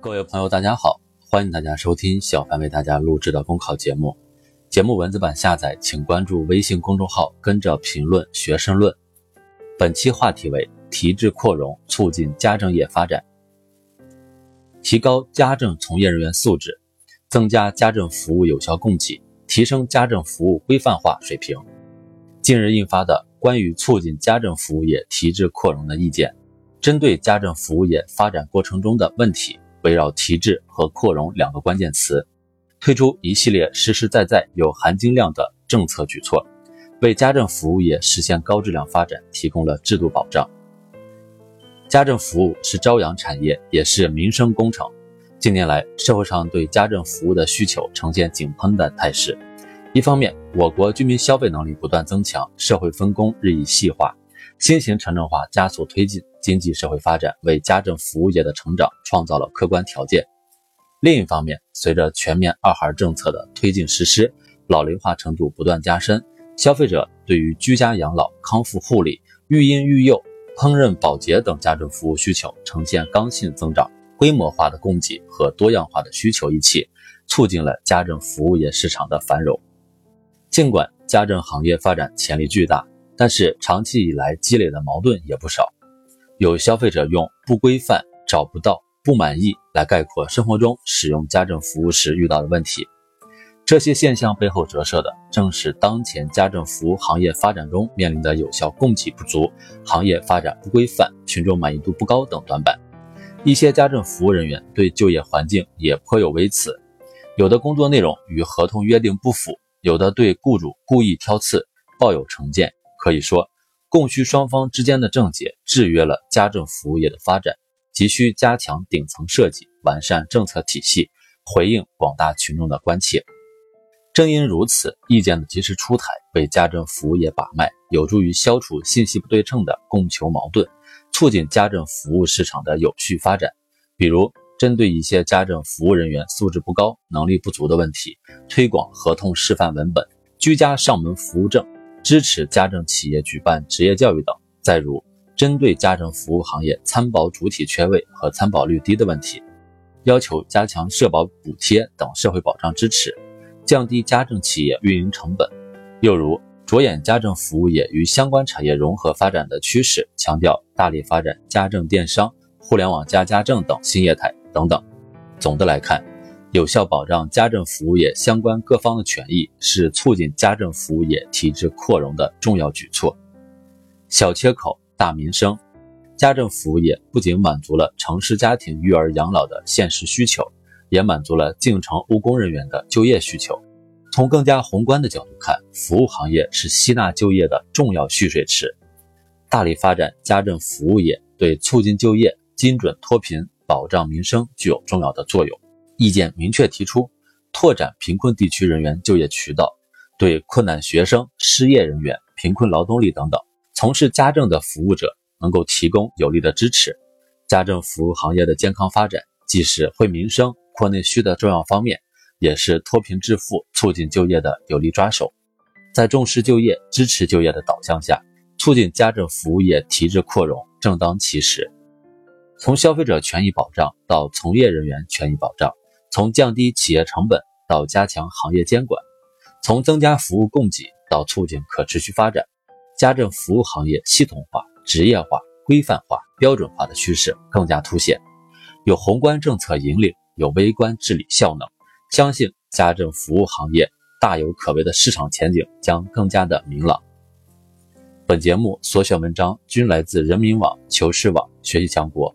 各位朋友，大家好，欢迎大家收听小凡为大家录制的公考节目。节目文字版下载，请关注微信公众号，跟着评论学申论。本期话题为提质扩容，促进家政业发展，提高家政从业人员素质，增加家政服务有效供给，提升家政服务规范化水平。近日印发的《关于促进家政服务业提质扩容的意见》，针对家政服务业发展过程中的问题。围绕提质和扩容两个关键词，推出一系列实实在在、有含金量的政策举措，为家政服务业实现高质量发展提供了制度保障。家政服务是朝阳产业，也是民生工程。近年来，社会上对家政服务的需求呈现井喷的态势。一方面，我国居民消费能力不断增强，社会分工日益细化。新型城镇化加速推进，经济社会发展为家政服务业的成长创造了客观条件。另一方面，随着全面二孩政策的推进实施，老龄化程度不断加深，消费者对于居家养老、康复护理、育婴育幼、烹饪保洁等家政服务需求呈现刚性增长，规模化的供给和多样化的需求一起，促进了家政服务业市场的繁荣。尽管家政行业发展潜力巨大。但是长期以来积累的矛盾也不少，有消费者用不规范、找不到、不满意来概括生活中使用家政服务时遇到的问题。这些现象背后折射的正是当前家政服务行业发展中面临的有效供给不足、行业发展不规范、群众满意度不高等短板。一些家政服务人员对就业环境也颇有微词，有的工作内容与合同约定不符，有的对雇主故意挑刺，抱有成见。可以说，供需双方之间的症结制约了家政服务业的发展，急需加强顶层设计，完善政策体系，回应广大群众的关切。正因如此，意见的及时出台，为家政服务业把脉，有助于消除信息不对称的供求矛盾，促进家政服务市场的有序发展。比如，针对一些家政服务人员素质不高、能力不足的问题，推广合同示范文本、居家上门服务证。支持家政企业举办职业教育等。再如，针对家政服务行业参保主体缺位和参保率低的问题，要求加强社保补贴等社会保障支持，降低家政企业运营成本。又如，着眼家政服务业与相关产业融合发展的趋势，强调大力发展家政电商、互联网加家政等新业态等等。总的来看。有效保障家政服务业相关各方的权益，是促进家政服务业提质扩容的重要举措。小切口大民生，家政服务业不仅满足了城市家庭育儿养老的现实需求，也满足了进城务工人员的就业需求。从更加宏观的角度看，服务行业是吸纳就业的重要蓄水池。大力发展家政服务业，对促进就业、精准脱贫、保障民生具有重要的作用。意见明确提出，拓展贫困地区人员就业渠道，对困难学生、失业人员、贫困劳动力等等从事家政的服务者，能够提供有力的支持。家政服务行业的健康发展，既是惠民生、扩内需的重要方面，也是脱贫致富、促进就业的有力抓手。在重视就业、支持就业的导向下，促进家政服务业提质扩容，正当其时。从消费者权益保障到从业人员权益保障。从降低企业成本到加强行业监管，从增加服务供给到促进可持续发展，家政服务行业系统化、职业化、规范化、标准化的趋势更加凸显。有宏观政策引领，有微观治理效能，相信家政服务行业大有可为的市场前景将更加的明朗。本节目所选文章均来自人民网、求是网、学习强国。